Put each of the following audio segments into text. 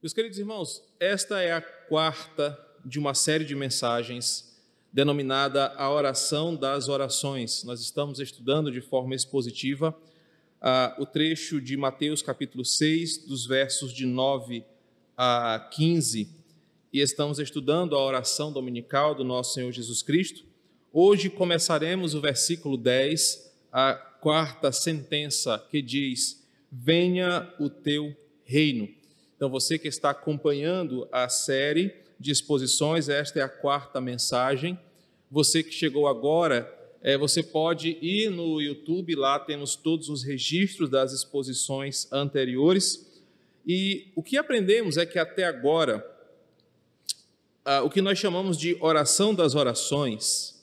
Meus queridos irmãos, esta é a quarta de uma série de mensagens denominada a oração das orações. Nós estamos estudando de forma expositiva uh, o trecho de Mateus capítulo 6, dos versos de 9 a 15, e estamos estudando a oração dominical do nosso Senhor Jesus Cristo. Hoje começaremos o versículo 10, a quarta sentença que diz: Venha o teu reino. Então, você que está acompanhando a série de exposições, esta é a quarta mensagem. Você que chegou agora, é, você pode ir no YouTube, lá temos todos os registros das exposições anteriores. E o que aprendemos é que até agora, ah, o que nós chamamos de oração das orações,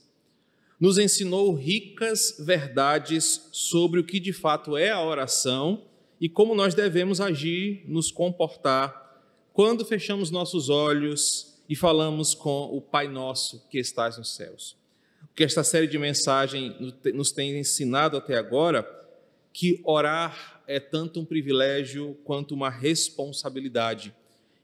nos ensinou ricas verdades sobre o que de fato é a oração e como nós devemos agir, nos comportar quando fechamos nossos olhos e falamos com o Pai Nosso que estás nos céus. O que esta série de mensagens nos tem ensinado até agora, que orar é tanto um privilégio quanto uma responsabilidade.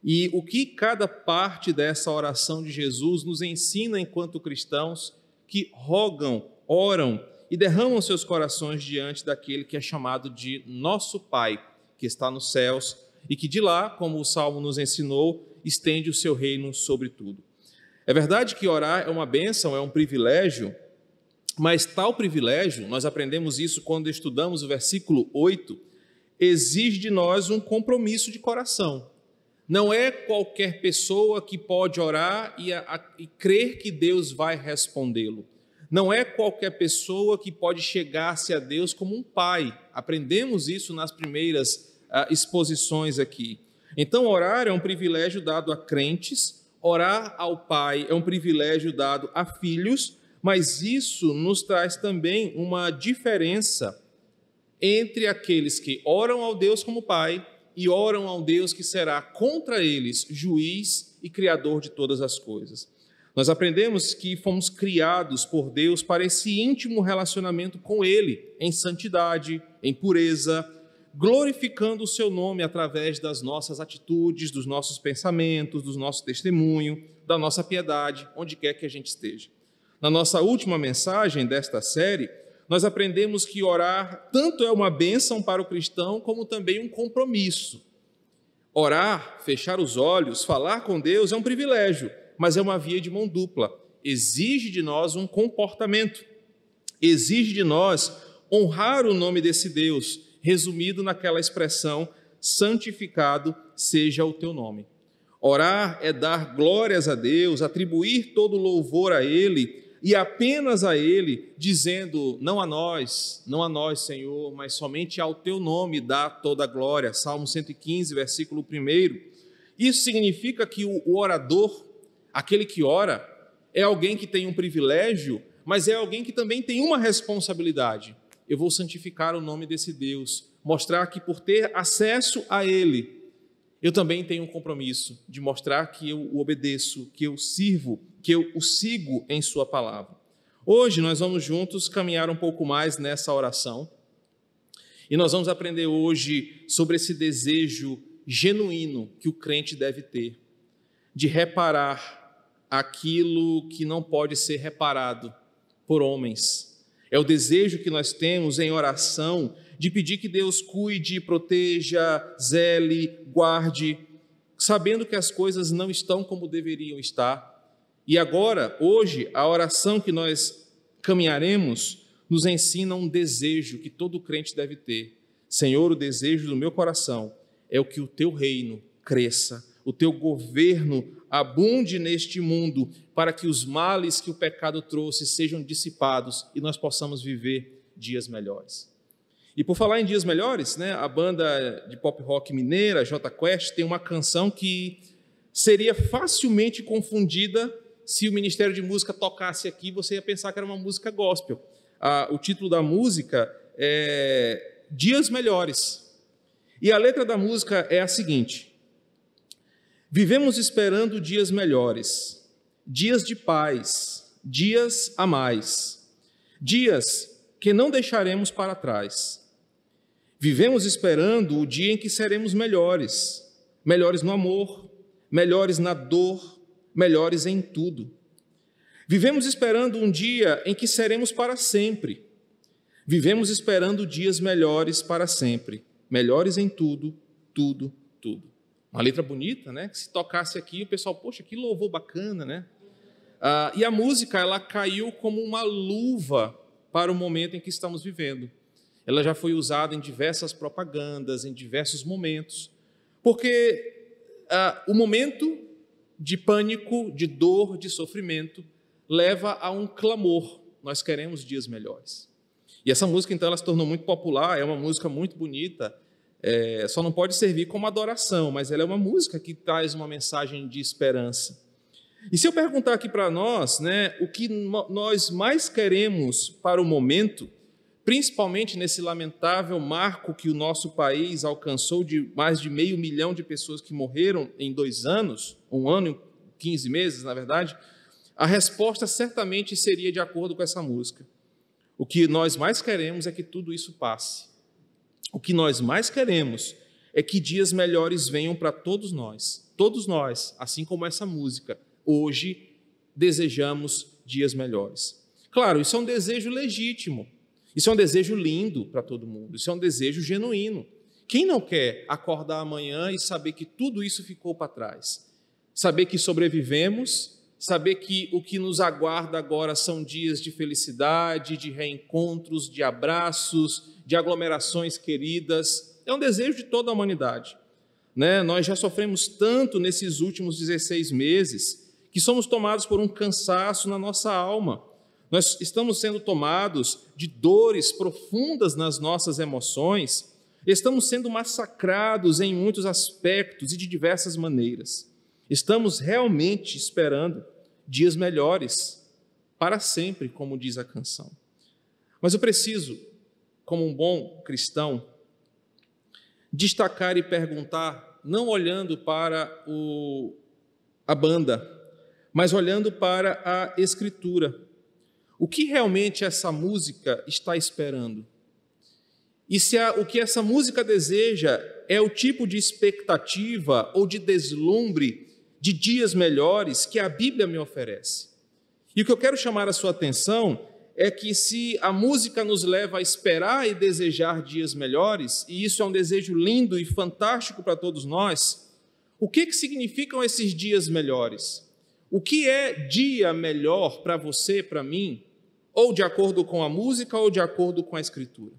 E o que cada parte dessa oração de Jesus nos ensina enquanto cristãos que rogam, oram e derramam seus corações diante daquele que é chamado de nosso Pai, que está nos céus e que de lá, como o salmo nos ensinou, estende o seu reino sobre tudo. É verdade que orar é uma bênção, é um privilégio, mas tal privilégio, nós aprendemos isso quando estudamos o versículo 8, exige de nós um compromisso de coração. Não é qualquer pessoa que pode orar e, a, e crer que Deus vai respondê-lo. Não é qualquer pessoa que pode chegar-se a Deus como um pai. Aprendemos isso nas primeiras uh, exposições aqui. Então, orar é um privilégio dado a crentes, orar ao Pai é um privilégio dado a filhos, mas isso nos traz também uma diferença entre aqueles que oram ao Deus como Pai e oram ao Deus que será contra eles juiz e criador de todas as coisas. Nós aprendemos que fomos criados por Deus para esse íntimo relacionamento com Ele, em santidade, em pureza, glorificando o Seu nome através das nossas atitudes, dos nossos pensamentos, do nosso testemunho, da nossa piedade, onde quer que a gente esteja. Na nossa última mensagem desta série, nós aprendemos que orar tanto é uma bênção para o cristão, como também um compromisso. Orar, fechar os olhos, falar com Deus é um privilégio mas é uma via de mão dupla. Exige de nós um comportamento, exige de nós honrar o nome desse Deus, resumido naquela expressão: santificado seja o teu nome. Orar é dar glórias a Deus, atribuir todo louvor a Ele e apenas a Ele, dizendo: não a nós, não a nós, Senhor, mas somente ao Teu nome dá toda a glória. Salmo 115, versículo 1. Isso significa que o orador Aquele que ora é alguém que tem um privilégio, mas é alguém que também tem uma responsabilidade. Eu vou santificar o nome desse Deus, mostrar que por ter acesso a Ele, eu também tenho um compromisso de mostrar que eu o obedeço, que eu sirvo, que eu o sigo em Sua palavra. Hoje nós vamos juntos caminhar um pouco mais nessa oração e nós vamos aprender hoje sobre esse desejo genuíno que o crente deve ter de reparar aquilo que não pode ser reparado por homens. É o desejo que nós temos em oração de pedir que Deus cuide, proteja, zele, guarde, sabendo que as coisas não estão como deveriam estar. E agora, hoje, a oração que nós caminharemos nos ensina um desejo que todo crente deve ter. Senhor, o desejo do meu coração é o que o teu reino cresça, o teu governo abunde neste mundo, para que os males que o pecado trouxe sejam dissipados e nós possamos viver dias melhores. E por falar em dias melhores, né, a banda de pop rock mineira, J Quest, tem uma canção que seria facilmente confundida se o Ministério de Música tocasse aqui, você ia pensar que era uma música gospel. Ah, o título da música é Dias Melhores. E a letra da música é a seguinte: Vivemos esperando dias melhores, dias de paz, dias a mais, dias que não deixaremos para trás. Vivemos esperando o dia em que seremos melhores, melhores no amor, melhores na dor, melhores em tudo. Vivemos esperando um dia em que seremos para sempre. Vivemos esperando dias melhores para sempre, melhores em tudo, tudo, tudo. Uma letra bonita, né? Que se tocasse aqui, o pessoal, poxa, que louvor bacana, né? Ah, e a música, ela caiu como uma luva para o momento em que estamos vivendo. Ela já foi usada em diversas propagandas, em diversos momentos, porque ah, o momento de pânico, de dor, de sofrimento, leva a um clamor. Nós queremos dias melhores. E essa música, então, ela se tornou muito popular, é uma música muito bonita, é, só não pode servir como adoração, mas ela é uma música que traz uma mensagem de esperança. E se eu perguntar aqui para nós, né, o que nós mais queremos para o momento, principalmente nesse lamentável marco que o nosso país alcançou de mais de meio milhão de pessoas que morreram em dois anos, um ano e 15 meses, na verdade, a resposta certamente seria de acordo com essa música. O que nós mais queremos é que tudo isso passe. O que nós mais queremos é que dias melhores venham para todos nós. Todos nós, assim como essa música, hoje desejamos dias melhores. Claro, isso é um desejo legítimo. Isso é um desejo lindo para todo mundo. Isso é um desejo genuíno. Quem não quer acordar amanhã e saber que tudo isso ficou para trás? Saber que sobrevivemos, saber que o que nos aguarda agora são dias de felicidade, de reencontros, de abraços, de aglomerações queridas. É um desejo de toda a humanidade. Né? Nós já sofremos tanto nesses últimos 16 meses que somos tomados por um cansaço na nossa alma. Nós estamos sendo tomados de dores profundas nas nossas emoções, estamos sendo massacrados em muitos aspectos e de diversas maneiras. Estamos realmente esperando dias melhores para sempre, como diz a canção. Mas eu preciso, como um bom cristão, destacar e perguntar, não olhando para o, a banda, mas olhando para a Escritura. O que realmente essa música está esperando? E se a, o que essa música deseja é o tipo de expectativa ou de deslumbre de dias melhores que a Bíblia me oferece. E o que eu quero chamar a sua atenção é que se a música nos leva a esperar e desejar dias melhores, e isso é um desejo lindo e fantástico para todos nós, o que, que significam esses dias melhores? O que é dia melhor para você, para mim, ou de acordo com a música ou de acordo com a escritura?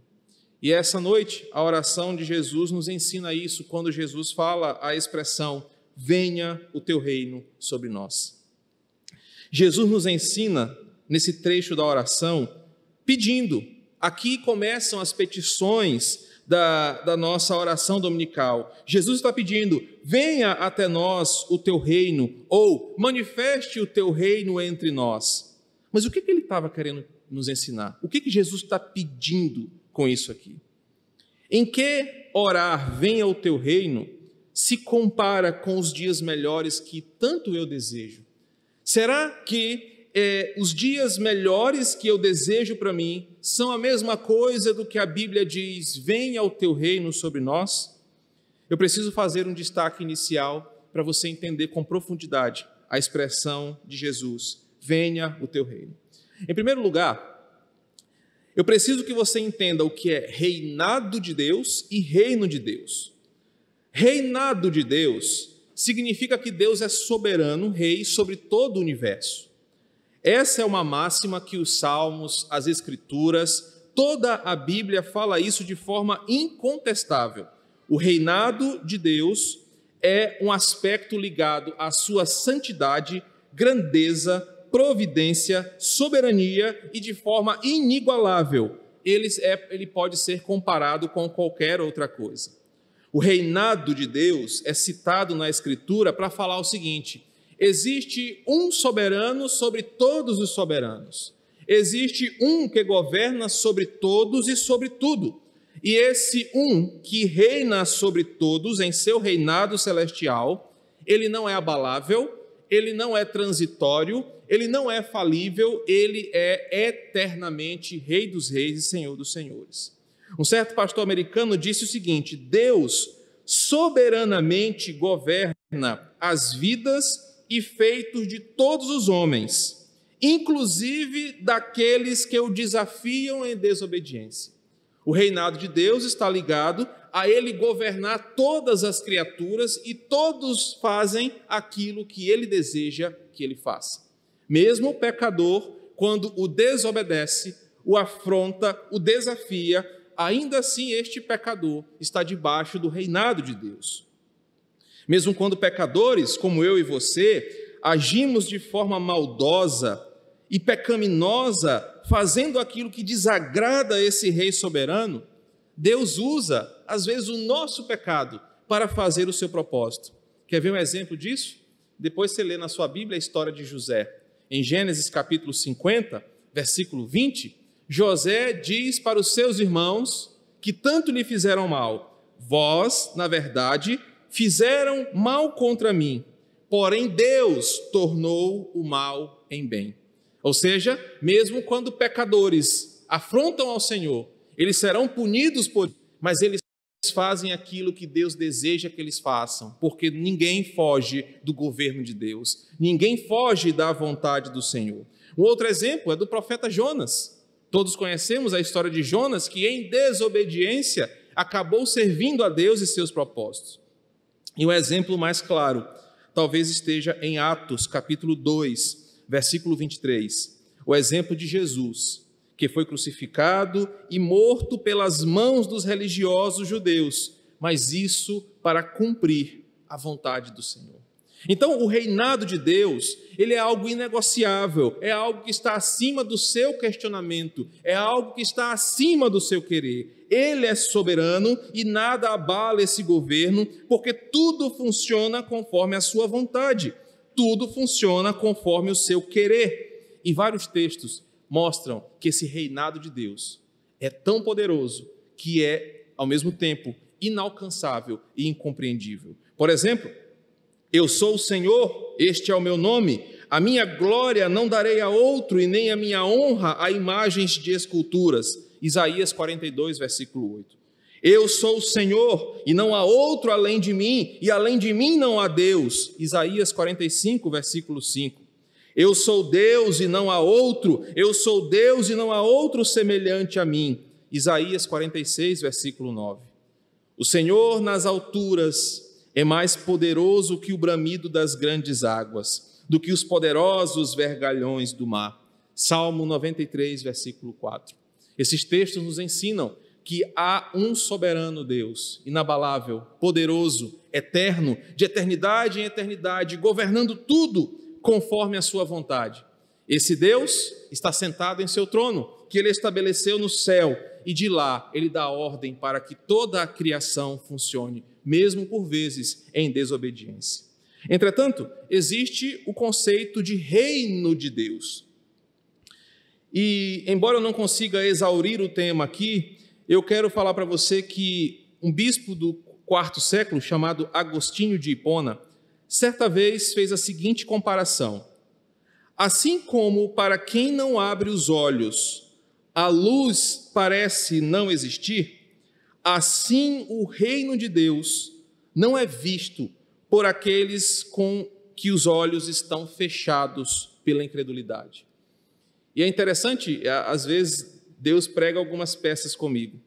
E essa noite, a oração de Jesus nos ensina isso quando Jesus fala a expressão: Venha o teu reino sobre nós. Jesus nos ensina nesse trecho da oração pedindo. Aqui começam as petições da, da nossa oração dominical. Jesus está pedindo: venha até nós o teu reino, ou manifeste o teu reino entre nós. Mas o que, que ele estava querendo nos ensinar? O que, que Jesus está pedindo com isso aqui? Em que orar, venha o teu reino, se compara com os dias melhores que tanto eu desejo? Será que é, os dias melhores que eu desejo para mim são a mesma coisa do que a Bíblia diz: venha o teu reino sobre nós? Eu preciso fazer um destaque inicial para você entender com profundidade a expressão de Jesus: venha o teu reino. Em primeiro lugar, eu preciso que você entenda o que é reinado de Deus e reino de Deus. Reinado de Deus significa que Deus é soberano, rei sobre todo o universo. Essa é uma máxima que os Salmos, as Escrituras, toda a Bíblia fala isso de forma incontestável. O reinado de Deus é um aspecto ligado à sua santidade, grandeza, providência, soberania e de forma inigualável. Ele, é, ele pode ser comparado com qualquer outra coisa. O reinado de Deus é citado na Escritura para falar o seguinte: Existe um soberano sobre todos os soberanos. Existe um que governa sobre todos e sobre tudo. E esse um que reina sobre todos em seu reinado celestial, ele não é abalável, ele não é transitório, ele não é falível, ele é eternamente Rei dos Reis e Senhor dos Senhores. Um certo pastor americano disse o seguinte: Deus soberanamente governa as vidas e feitos de todos os homens, inclusive daqueles que o desafiam em desobediência. O reinado de Deus está ligado a ele governar todas as criaturas e todos fazem aquilo que ele deseja que ele faça. Mesmo o pecador, quando o desobedece, o afronta, o desafia, ainda assim este pecador está debaixo do reinado de Deus. Mesmo quando pecadores, como eu e você, agimos de forma maldosa e pecaminosa, fazendo aquilo que desagrada esse rei soberano, Deus usa, às vezes, o nosso pecado para fazer o seu propósito. Quer ver um exemplo disso? Depois você lê na sua Bíblia a história de José. Em Gênesis capítulo 50, versículo 20, José diz para os seus irmãos que tanto lhe fizeram mal: Vós, na verdade, fizeram mal contra mim, porém Deus tornou o mal em bem. Ou seja, mesmo quando pecadores afrontam ao Senhor, eles serão punidos por, mas eles fazem aquilo que Deus deseja que eles façam, porque ninguém foge do governo de Deus, ninguém foge da vontade do Senhor. Um outro exemplo é do profeta Jonas. Todos conhecemos a história de Jonas, que em desobediência acabou servindo a Deus e seus propósitos. E o exemplo mais claro talvez esteja em Atos, capítulo 2, versículo 23. O exemplo de Jesus, que foi crucificado e morto pelas mãos dos religiosos judeus, mas isso para cumprir a vontade do Senhor. Então, o reinado de Deus, ele é algo inegociável, é algo que está acima do seu questionamento, é algo que está acima do seu querer. Ele é soberano e nada abala esse governo, porque tudo funciona conforme a sua vontade, tudo funciona conforme o seu querer. E vários textos mostram que esse reinado de Deus é tão poderoso que é, ao mesmo tempo, inalcançável e incompreendível. Por exemplo, eu sou o Senhor, este é o meu nome. A minha glória não darei a outro e nem a minha honra a imagens de esculturas. Isaías 42, versículo 8. Eu sou o Senhor e não há outro além de mim, e além de mim não há Deus. Isaías 45, versículo 5. Eu sou Deus e não há outro, eu sou Deus e não há outro semelhante a mim. Isaías 46, versículo 9. O Senhor nas alturas é mais poderoso que o bramido das grandes águas, do que os poderosos vergalhões do mar. Salmo 93, versículo 4. Esses textos nos ensinam que há um soberano Deus, inabalável, poderoso, eterno, de eternidade em eternidade, governando tudo conforme a sua vontade. Esse Deus está sentado em seu trono, que ele estabeleceu no céu, e de lá ele dá ordem para que toda a criação funcione mesmo por vezes em desobediência. Entretanto, existe o conceito de reino de Deus. E, embora eu não consiga exaurir o tema aqui, eu quero falar para você que um bispo do quarto século, chamado Agostinho de Hipona, certa vez fez a seguinte comparação: Assim como para quem não abre os olhos, a luz parece não existir, Assim, o reino de Deus não é visto por aqueles com que os olhos estão fechados pela incredulidade. E é interessante, às vezes, Deus prega algumas peças comigo.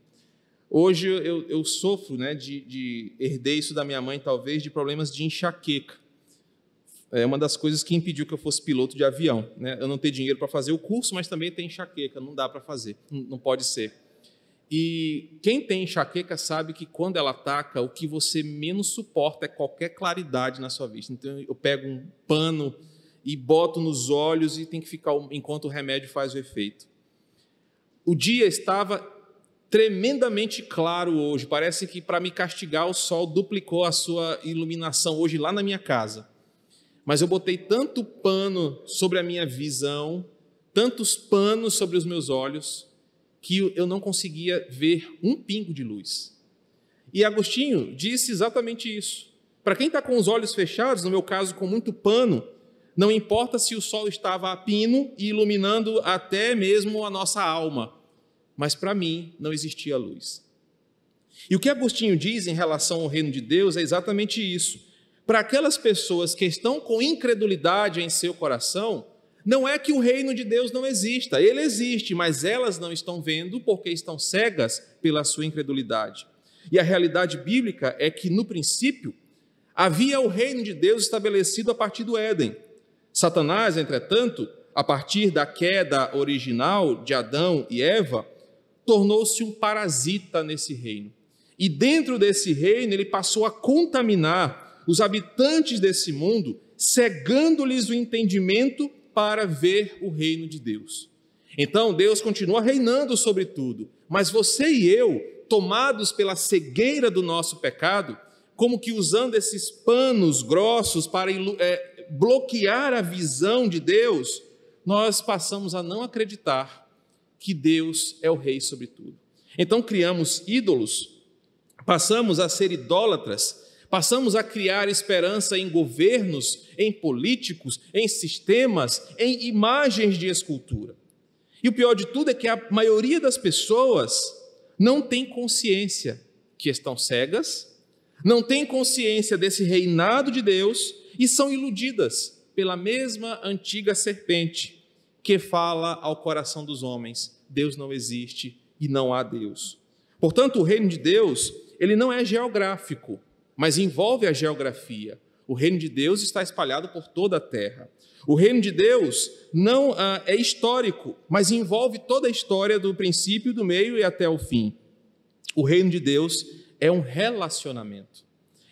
Hoje eu, eu sofro, né, de, de herdei isso da minha mãe, talvez, de problemas de enxaqueca. É uma das coisas que impediu que eu fosse piloto de avião. Né? Eu não tenho dinheiro para fazer o curso, mas também tem enxaqueca, não dá para fazer, não pode ser. E quem tem enxaqueca sabe que quando ela ataca, o que você menos suporta é qualquer claridade na sua vista. Então eu pego um pano e boto nos olhos e tem que ficar enquanto o remédio faz o efeito. O dia estava tremendamente claro hoje. Parece que para me castigar o sol duplicou a sua iluminação hoje lá na minha casa. Mas eu botei tanto pano sobre a minha visão, tantos panos sobre os meus olhos, que eu não conseguia ver um pingo de luz. E Agostinho disse exatamente isso. Para quem está com os olhos fechados, no meu caso com muito pano, não importa se o sol estava a pino e iluminando até mesmo a nossa alma, mas para mim não existia luz. E o que Agostinho diz em relação ao reino de Deus é exatamente isso. Para aquelas pessoas que estão com incredulidade em seu coração, não é que o reino de Deus não exista, ele existe, mas elas não estão vendo porque estão cegas pela sua incredulidade. E a realidade bíblica é que, no princípio, havia o reino de Deus estabelecido a partir do Éden. Satanás, entretanto, a partir da queda original de Adão e Eva, tornou-se um parasita nesse reino. E dentro desse reino, ele passou a contaminar os habitantes desse mundo, cegando-lhes o entendimento para ver o reino de Deus. Então, Deus continua reinando sobre tudo, mas você e eu, tomados pela cegueira do nosso pecado, como que usando esses panos grossos para é, bloquear a visão de Deus, nós passamos a não acreditar que Deus é o Rei sobre tudo. Então criamos ídolos, passamos a ser idólatras, passamos a criar esperança em governos, em políticos, em sistemas, em imagens de escultura. E o pior de tudo é que a maioria das pessoas não tem consciência que estão cegas, não tem consciência desse reinado de Deus e são iludidas pela mesma antiga serpente que fala ao coração dos homens: Deus não existe e não há Deus. Portanto, o reino de Deus, ele não é geográfico, mas envolve a geografia. O reino de Deus está espalhado por toda a terra. O reino de Deus não ah, é histórico, mas envolve toda a história do princípio, do meio e até o fim. O reino de Deus é um relacionamento.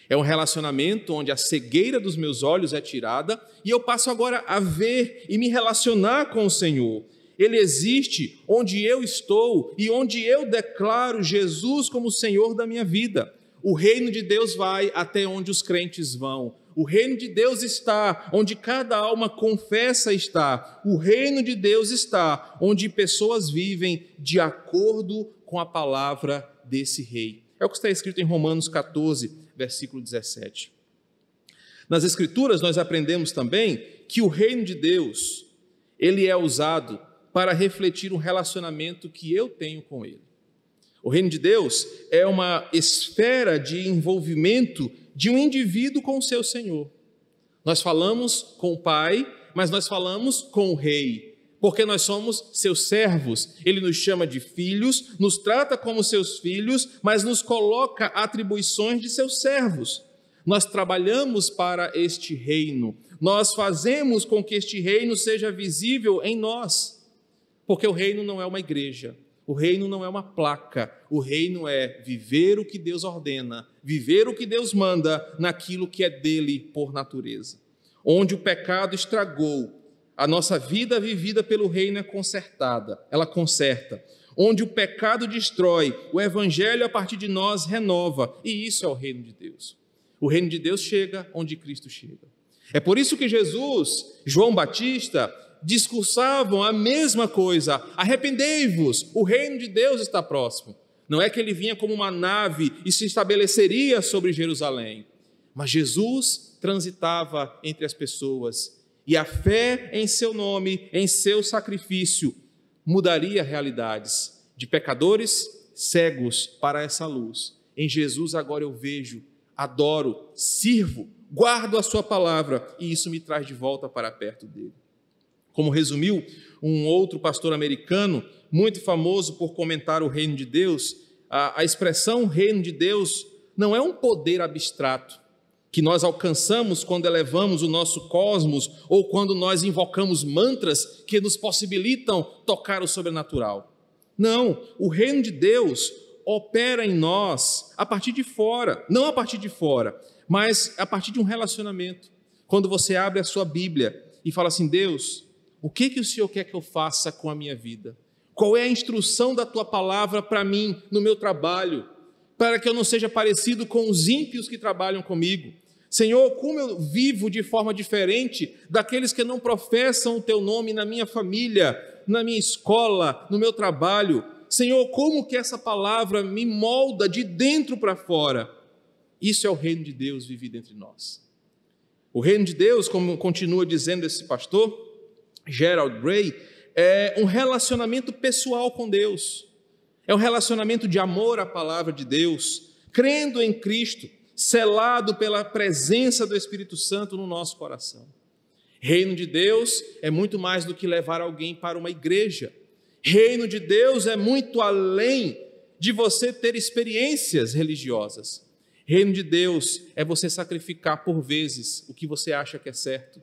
É um relacionamento onde a cegueira dos meus olhos é tirada e eu passo agora a ver e me relacionar com o Senhor. Ele existe onde eu estou e onde eu declaro Jesus como Senhor da minha vida. O reino de Deus vai até onde os crentes vão. O reino de Deus está onde cada alma confessa estar. O reino de Deus está onde pessoas vivem de acordo com a palavra desse rei. É o que está escrito em Romanos 14, versículo 17. Nas escrituras nós aprendemos também que o reino de Deus, ele é usado para refletir um relacionamento que eu tenho com ele. O reino de Deus é uma esfera de envolvimento de um indivíduo com o seu Senhor. Nós falamos com o Pai, mas nós falamos com o Rei, porque nós somos seus servos. Ele nos chama de filhos, nos trata como seus filhos, mas nos coloca atribuições de seus servos. Nós trabalhamos para este reino, nós fazemos com que este reino seja visível em nós, porque o reino não é uma igreja, o reino não é uma placa, o reino é viver o que Deus ordena, viver o que Deus manda naquilo que é dele por natureza. Onde o pecado estragou, a nossa vida vivida pelo reino é consertada, ela conserta. Onde o pecado destrói, o evangelho a partir de nós renova, e isso é o reino de Deus. O reino de Deus chega onde Cristo chega. É por isso que Jesus, João Batista, discursavam a mesma coisa: arrependei-vos, o reino de Deus está próximo. Não é que ele vinha como uma nave e se estabeleceria sobre Jerusalém, mas Jesus transitava entre as pessoas e a fé em seu nome, em seu sacrifício, mudaria realidades de pecadores cegos para essa luz. Em Jesus agora eu vejo, adoro, sirvo, guardo a sua palavra e isso me traz de volta para perto dele. Como resumiu um outro pastor americano, muito famoso por comentar o reino de Deus, a, a expressão reino de Deus não é um poder abstrato, que nós alcançamos quando elevamos o nosso cosmos ou quando nós invocamos mantras que nos possibilitam tocar o sobrenatural. Não, o reino de Deus opera em nós a partir de fora, não a partir de fora, mas a partir de um relacionamento. Quando você abre a sua Bíblia e fala assim: Deus, o que, que o Senhor quer que eu faça com a minha vida? Qual é a instrução da tua palavra para mim no meu trabalho? Para que eu não seja parecido com os ímpios que trabalham comigo Senhor, como eu vivo de forma diferente daqueles que não professam o teu nome na minha família, na minha escola, no meu trabalho. Senhor, como que essa palavra me molda de dentro para fora. Isso é o reino de Deus vivido entre nós. O reino de Deus, como continua dizendo esse pastor, Gerald Gray, é um relacionamento pessoal com Deus. É um relacionamento de amor à palavra de Deus, crendo em Cristo, selado pela presença do Espírito Santo no nosso coração. Reino de Deus é muito mais do que levar alguém para uma igreja. Reino de Deus é muito além de você ter experiências religiosas. Reino de Deus é você sacrificar por vezes o que você acha que é certo.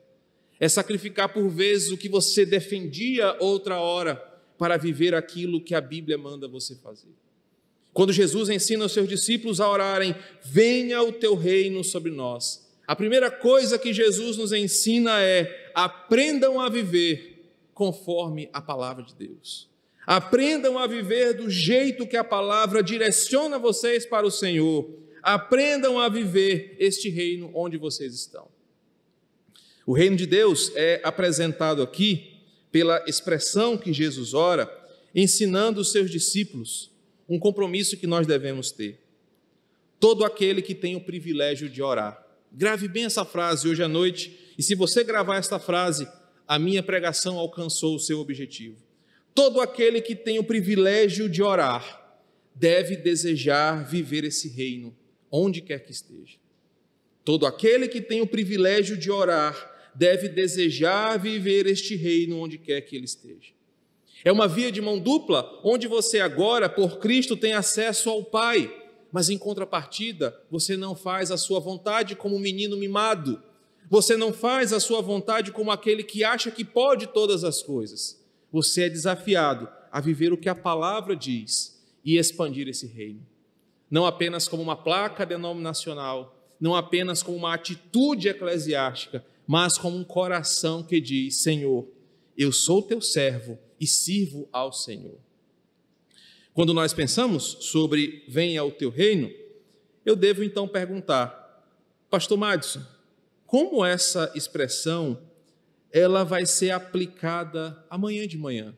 É sacrificar por vezes o que você defendia outra hora para viver aquilo que a Bíblia manda você fazer. Quando Jesus ensina os seus discípulos a orarem, venha o teu reino sobre nós. A primeira coisa que Jesus nos ensina é: aprendam a viver conforme a palavra de Deus. Aprendam a viver do jeito que a palavra direciona vocês para o Senhor aprendam a viver este reino onde vocês estão. O reino de Deus é apresentado aqui pela expressão que Jesus ora, ensinando os seus discípulos um compromisso que nós devemos ter. Todo aquele que tem o privilégio de orar. Grave bem essa frase hoje à noite, e se você gravar esta frase, a minha pregação alcançou o seu objetivo. Todo aquele que tem o privilégio de orar deve desejar viver esse reino onde quer que esteja. Todo aquele que tem o privilégio de orar deve desejar viver este reino onde quer que ele esteja. É uma via de mão dupla, onde você agora, por Cristo, tem acesso ao Pai, mas em contrapartida, você não faz a sua vontade como um menino mimado. Você não faz a sua vontade como aquele que acha que pode todas as coisas. Você é desafiado a viver o que a palavra diz e expandir esse reino não apenas como uma placa denominacional, não apenas como uma atitude eclesiástica, mas como um coração que diz: Senhor, eu sou teu servo e sirvo ao Senhor. Quando nós pensamos sobre venha o teu reino, eu devo então perguntar, Pastor Madison, como essa expressão ela vai ser aplicada amanhã de manhã?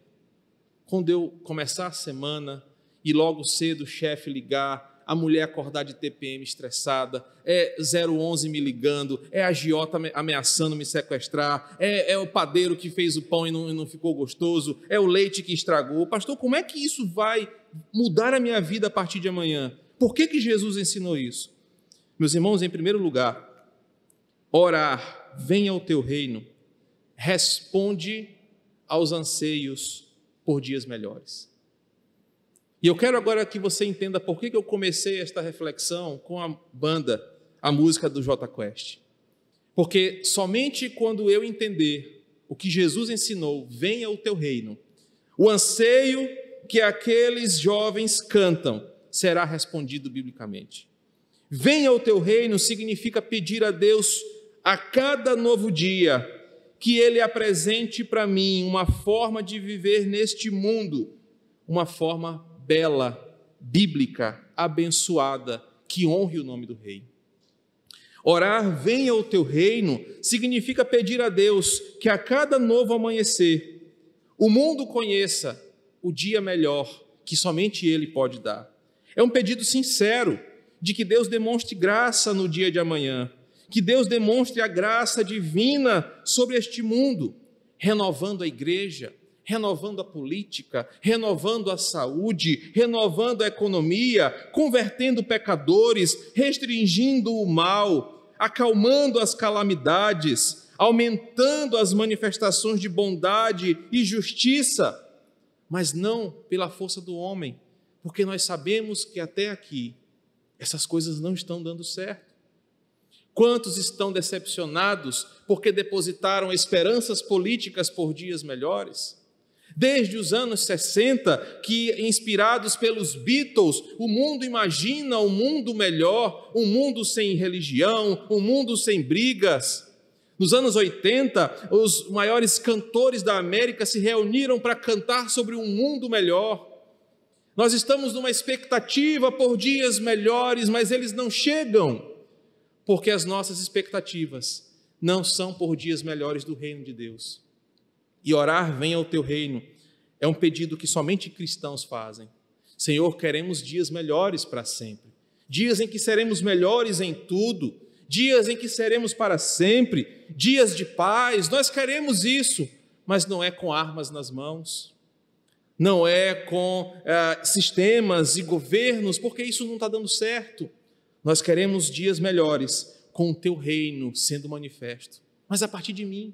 Quando eu começar a semana e logo cedo o chefe ligar a mulher acordar de TPM estressada, é 011 me ligando, é a giota ameaçando me sequestrar, é, é o padeiro que fez o pão e não, e não ficou gostoso, é o leite que estragou. Pastor, como é que isso vai mudar a minha vida a partir de amanhã? Por que, que Jesus ensinou isso? Meus irmãos, em primeiro lugar, orar, venha o teu reino, responde aos anseios por dias melhores. E eu quero agora que você entenda por que eu comecei esta reflexão com a banda, a música do J Quest. Porque somente quando eu entender o que Jesus ensinou, venha o teu reino, o anseio que aqueles jovens cantam será respondido biblicamente. Venha o teu reino significa pedir a Deus a cada novo dia que Ele apresente para mim uma forma de viver neste mundo, uma forma bela, bíblica, abençoada, que honre o nome do Rei. Orar, venha o teu reino, significa pedir a Deus que a cada novo amanhecer, o mundo conheça o dia melhor que somente Ele pode dar. É um pedido sincero de que Deus demonstre graça no dia de amanhã, que Deus demonstre a graça divina sobre este mundo, renovando a igreja, renovando a política, renovando a saúde, renovando a economia, convertendo pecadores, restringindo o mal, acalmando as calamidades, aumentando as manifestações de bondade e justiça, mas não pela força do homem, porque nós sabemos que até aqui essas coisas não estão dando certo. Quantos estão decepcionados porque depositaram esperanças políticas por dias melhores? Desde os anos 60, que inspirados pelos Beatles, o mundo imagina um mundo melhor, um mundo sem religião, um mundo sem brigas. Nos anos 80, os maiores cantores da América se reuniram para cantar sobre um mundo melhor. Nós estamos numa expectativa por dias melhores, mas eles não chegam, porque as nossas expectativas não são por dias melhores do reino de Deus e orar venha ao teu reino é um pedido que somente cristãos fazem. Senhor, queremos dias melhores para sempre, dias em que seremos melhores em tudo, dias em que seremos para sempre, dias de paz. Nós queremos isso, mas não é com armas nas mãos, não é com é, sistemas e governos, porque isso não está dando certo. Nós queremos dias melhores, com o teu reino sendo manifesto. Mas a partir de mim,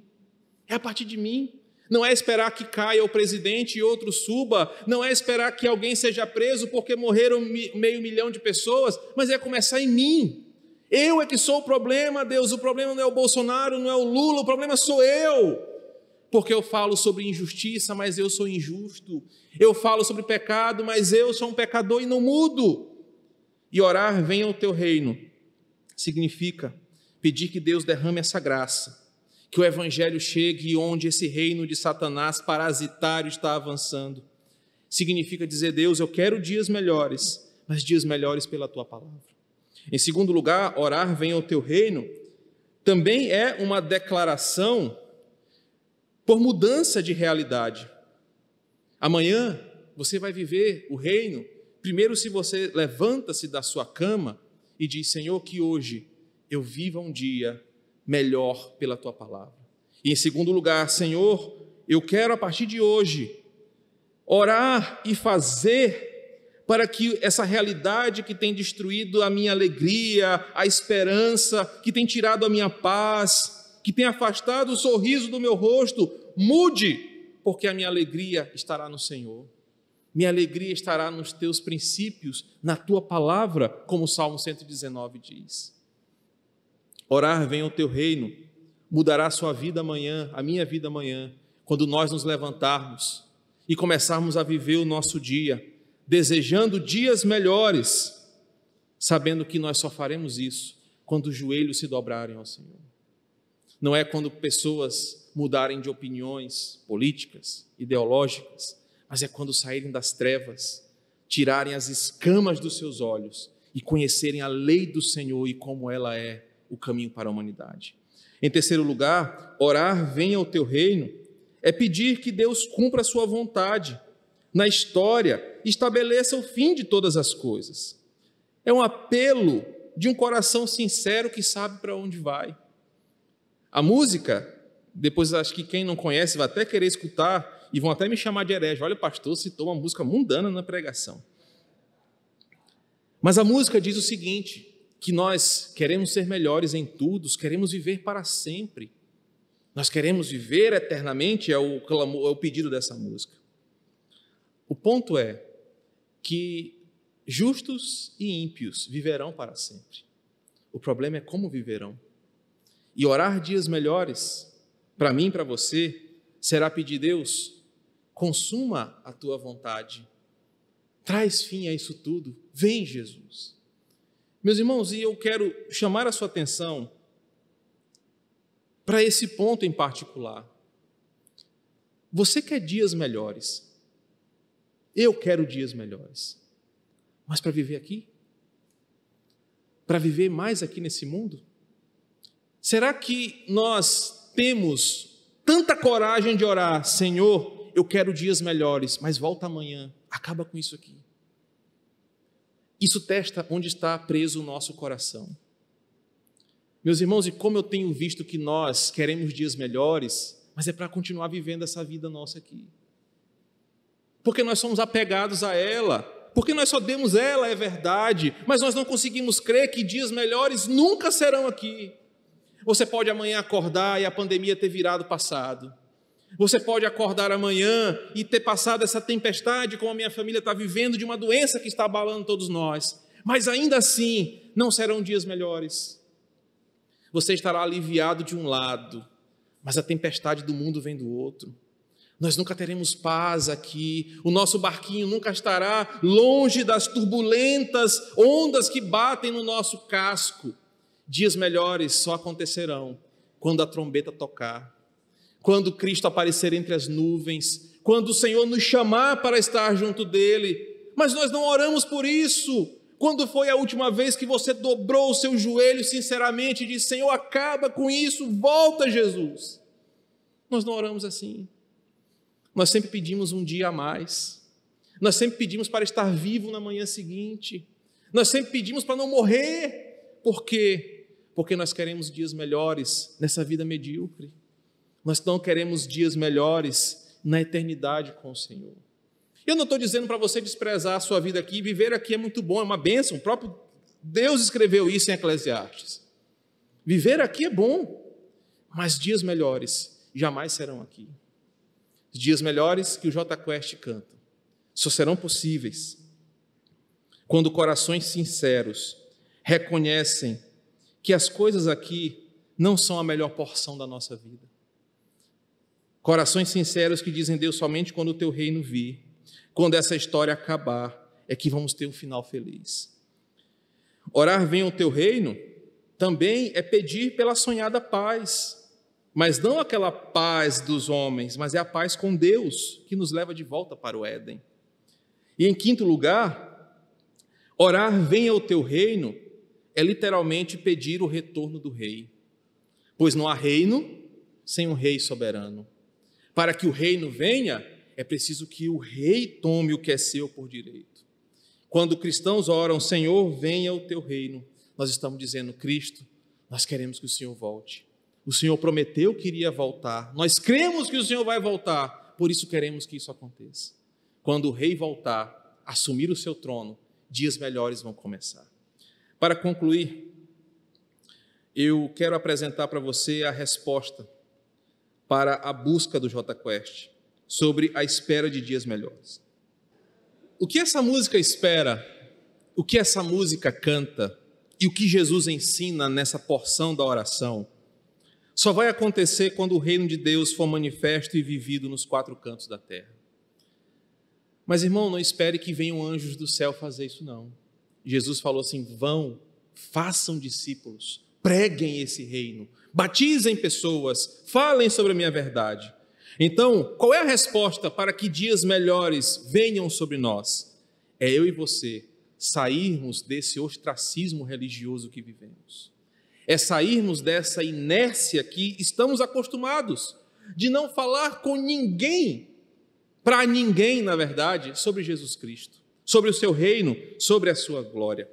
é a partir de mim. Não é esperar que caia o presidente e outro suba, não é esperar que alguém seja preso porque morreram meio milhão de pessoas, mas é começar em mim. Eu é que sou o problema, Deus. O problema não é o Bolsonaro, não é o Lula, o problema sou eu. Porque eu falo sobre injustiça, mas eu sou injusto. Eu falo sobre pecado, mas eu sou um pecador e não mudo. E orar, venha o teu reino, significa pedir que Deus derrame essa graça, que o evangelho chegue onde esse reino de Satanás parasitário está avançando. Significa dizer, Deus, eu quero dias melhores, mas dias melhores pela tua palavra. Em segundo lugar, orar venha o teu reino também é uma declaração por mudança de realidade. Amanhã você vai viver o reino, primeiro, se você levanta-se da sua cama e diz: Senhor, que hoje eu viva um dia melhor pela tua palavra. E em segundo lugar, Senhor, eu quero a partir de hoje orar e fazer para que essa realidade que tem destruído a minha alegria, a esperança, que tem tirado a minha paz, que tem afastado o sorriso do meu rosto, mude, porque a minha alegria estará no Senhor. Minha alegria estará nos teus princípios, na tua palavra, como o Salmo 119 diz. Orar venha o teu reino, mudará a sua vida amanhã, a minha vida amanhã, quando nós nos levantarmos e começarmos a viver o nosso dia desejando dias melhores, sabendo que nós só faremos isso quando os joelhos se dobrarem ao Senhor. Não é quando pessoas mudarem de opiniões políticas, ideológicas, mas é quando saírem das trevas, tirarem as escamas dos seus olhos e conhecerem a lei do Senhor e como ela é o caminho para a humanidade. Em terceiro lugar, orar venha o teu reino é pedir que Deus cumpra a sua vontade na história estabeleça o fim de todas as coisas. É um apelo de um coração sincero que sabe para onde vai. A música, depois acho que quem não conhece vai até querer escutar e vão até me chamar de herege. Olha, o pastor citou uma música mundana na pregação. Mas a música diz o seguinte: que nós queremos ser melhores em tudo, queremos viver para sempre. Nós queremos viver eternamente, é o, clamor, é o pedido dessa música. O ponto é que justos e ímpios viverão para sempre. O problema é como viverão. E orar dias melhores, para mim e para você, será pedir, Deus, consuma a tua vontade. Traz fim a isso tudo. Vem, Jesus. Meus irmãos, e eu quero chamar a sua atenção para esse ponto em particular. Você quer dias melhores? Eu quero dias melhores. Mas para viver aqui? Para viver mais aqui nesse mundo? Será que nós temos tanta coragem de orar, Senhor, eu quero dias melhores, mas volta amanhã, acaba com isso aqui? Isso testa onde está preso o nosso coração. Meus irmãos, e como eu tenho visto que nós queremos dias melhores, mas é para continuar vivendo essa vida nossa aqui porque nós somos apegados a ela, porque nós só demos ela, é verdade, mas nós não conseguimos crer que dias melhores nunca serão aqui. Você pode amanhã acordar e a pandemia ter virado passado. Você pode acordar amanhã e ter passado essa tempestade, como a minha família está vivendo, de uma doença que está abalando todos nós. Mas ainda assim, não serão dias melhores. Você estará aliviado de um lado, mas a tempestade do mundo vem do outro. Nós nunca teremos paz aqui, o nosso barquinho nunca estará longe das turbulentas ondas que batem no nosso casco. Dias melhores só acontecerão quando a trombeta tocar, quando Cristo aparecer entre as nuvens, quando o Senhor nos chamar para estar junto dele. Mas nós não oramos por isso. Quando foi a última vez que você dobrou o seu joelho sinceramente e disse: Senhor, acaba com isso, volta, Jesus? Nós não oramos assim. Nós sempre pedimos um dia a mais. Nós sempre pedimos para estar vivo na manhã seguinte. Nós sempre pedimos para não morrer. Por quê? Porque nós queremos dias melhores nessa vida medíocre. Nós não queremos dias melhores na eternidade com o Senhor. Eu não estou dizendo para você desprezar a sua vida aqui, viver aqui é muito bom, é uma bênção. O próprio Deus escreveu isso em Eclesiastes. Viver aqui é bom, mas dias melhores jamais serão aqui. Os dias melhores que o J Quest canta só serão possíveis quando corações sinceros reconhecem que as coisas aqui não são a melhor porção da nossa vida. Corações sinceros que dizem, Deus, somente quando o teu reino vir, quando essa história acabar, é que vamos ter um final feliz. Orar venha o teu reino também é pedir pela sonhada paz, mas não aquela paz dos homens, mas é a paz com Deus que nos leva de volta para o Éden. E em quinto lugar, orar venha o teu reino é literalmente pedir o retorno do rei, pois não há reino sem um rei soberano. Para que o reino venha, é preciso que o rei tome o que é seu por direito. Quando cristãos oram, Senhor, venha o teu reino, nós estamos dizendo, Cristo, nós queremos que o Senhor volte. O Senhor prometeu que iria voltar. Nós cremos que o Senhor vai voltar, por isso queremos que isso aconteça. Quando o rei voltar, assumir o seu trono, dias melhores vão começar. Para concluir, eu quero apresentar para você a resposta para a busca do J Quest sobre a espera de dias melhores. O que essa música espera, o que essa música canta e o que Jesus ensina nessa porção da oração, só vai acontecer quando o reino de Deus for manifesto e vivido nos quatro cantos da terra. Mas, irmão, não espere que venham anjos do céu fazer isso, não. Jesus falou assim: vão, façam discípulos, preguem esse reino, batizem pessoas, falem sobre a minha verdade. Então, qual é a resposta para que dias melhores venham sobre nós? É eu e você sairmos desse ostracismo religioso que vivemos. É sairmos dessa inércia que estamos acostumados de não falar com ninguém, para ninguém, na verdade, sobre Jesus Cristo, sobre o seu reino, sobre a sua glória.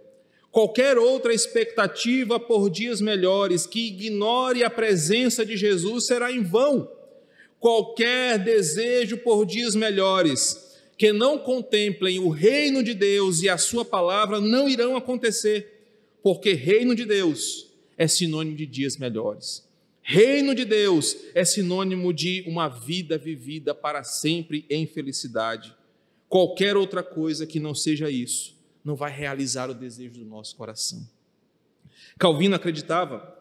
Qualquer outra expectativa por dias melhores que ignore a presença de Jesus será em vão. Qualquer desejo por dias melhores que não contemplem o reino de Deus e a sua palavra não irão acontecer, porque reino de Deus é sinônimo de dias melhores. Reino de Deus é sinônimo de uma vida vivida para sempre em felicidade. Qualquer outra coisa que não seja isso não vai realizar o desejo do nosso coração. Calvino acreditava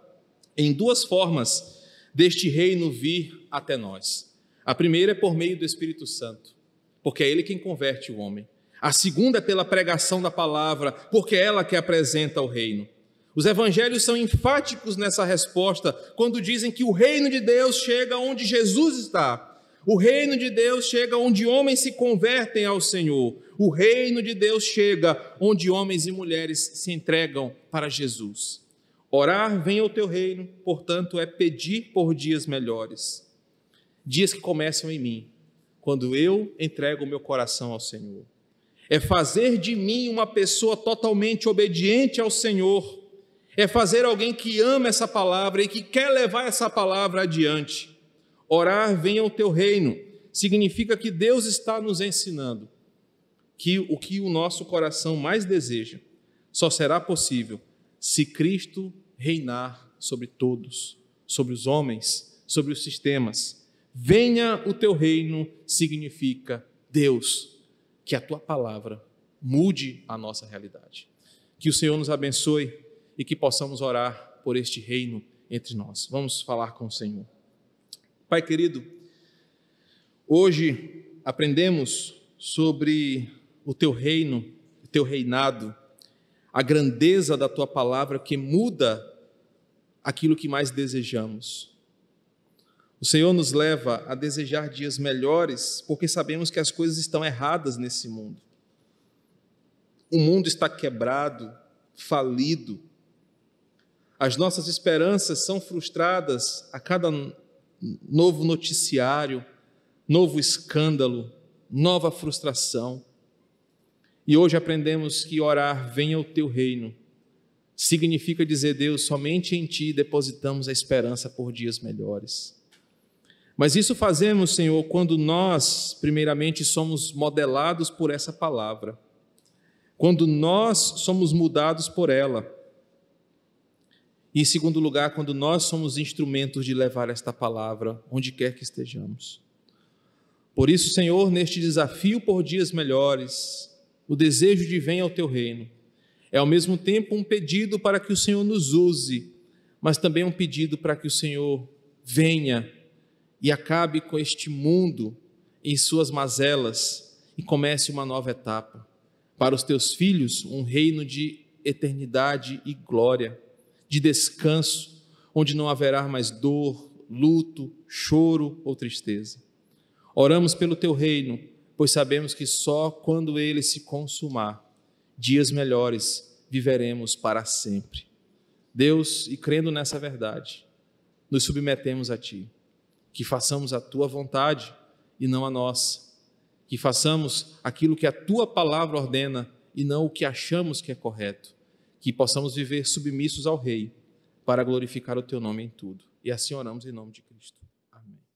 em duas formas deste reino vir até nós. A primeira é por meio do Espírito Santo, porque é ele quem converte o homem. A segunda é pela pregação da palavra, porque é ela que apresenta o reino. Os evangelhos são enfáticos nessa resposta quando dizem que o reino de Deus chega onde Jesus está. O reino de Deus chega onde homens se convertem ao Senhor. O reino de Deus chega onde homens e mulheres se entregam para Jesus. Orar vem ao teu reino, portanto, é pedir por dias melhores. Dias que começam em mim, quando eu entrego o meu coração ao Senhor. É fazer de mim uma pessoa totalmente obediente ao Senhor. É fazer alguém que ama essa palavra e que quer levar essa palavra adiante. Orar vem ao teu reino significa que Deus está nos ensinando que o que o nosso coração mais deseja só será possível se Cristo reinar sobre todos, sobre os homens, sobre os sistemas. Venha o teu reino significa Deus, que a tua palavra mude a nossa realidade. Que o Senhor nos abençoe e que possamos orar por este reino entre nós. Vamos falar com o Senhor. Pai querido, hoje aprendemos sobre o teu reino, o teu reinado, a grandeza da tua palavra que muda aquilo que mais desejamos. O Senhor nos leva a desejar dias melhores, porque sabemos que as coisas estão erradas nesse mundo. O mundo está quebrado, falido. As nossas esperanças são frustradas a cada novo noticiário, novo escândalo, nova frustração. E hoje aprendemos que orar venha o teu reino significa dizer, Deus, somente em ti depositamos a esperança por dias melhores. Mas isso fazemos, Senhor, quando nós, primeiramente, somos modelados por essa palavra, quando nós somos mudados por ela. E, em segundo lugar, quando nós somos instrumentos de levar esta palavra onde quer que estejamos. Por isso, Senhor, neste desafio por dias melhores, o desejo de venha ao teu reino é ao mesmo tempo um pedido para que o Senhor nos use, mas também um pedido para que o Senhor venha e acabe com este mundo em suas mazelas e comece uma nova etapa. Para os teus filhos, um reino de eternidade e glória, de descanso, onde não haverá mais dor, luto, choro ou tristeza. Oramos pelo teu reino, pois sabemos que só quando ele se consumar, dias melhores viveremos para sempre. Deus, e crendo nessa verdade, nos submetemos a Ti. Que façamos a Tua vontade e não a nossa. Que façamos aquilo que a Tua palavra ordena e não o que achamos que é correto. Que possamos viver submissos ao Rei para glorificar o Teu nome em tudo. E assim oramos em nome de Cristo.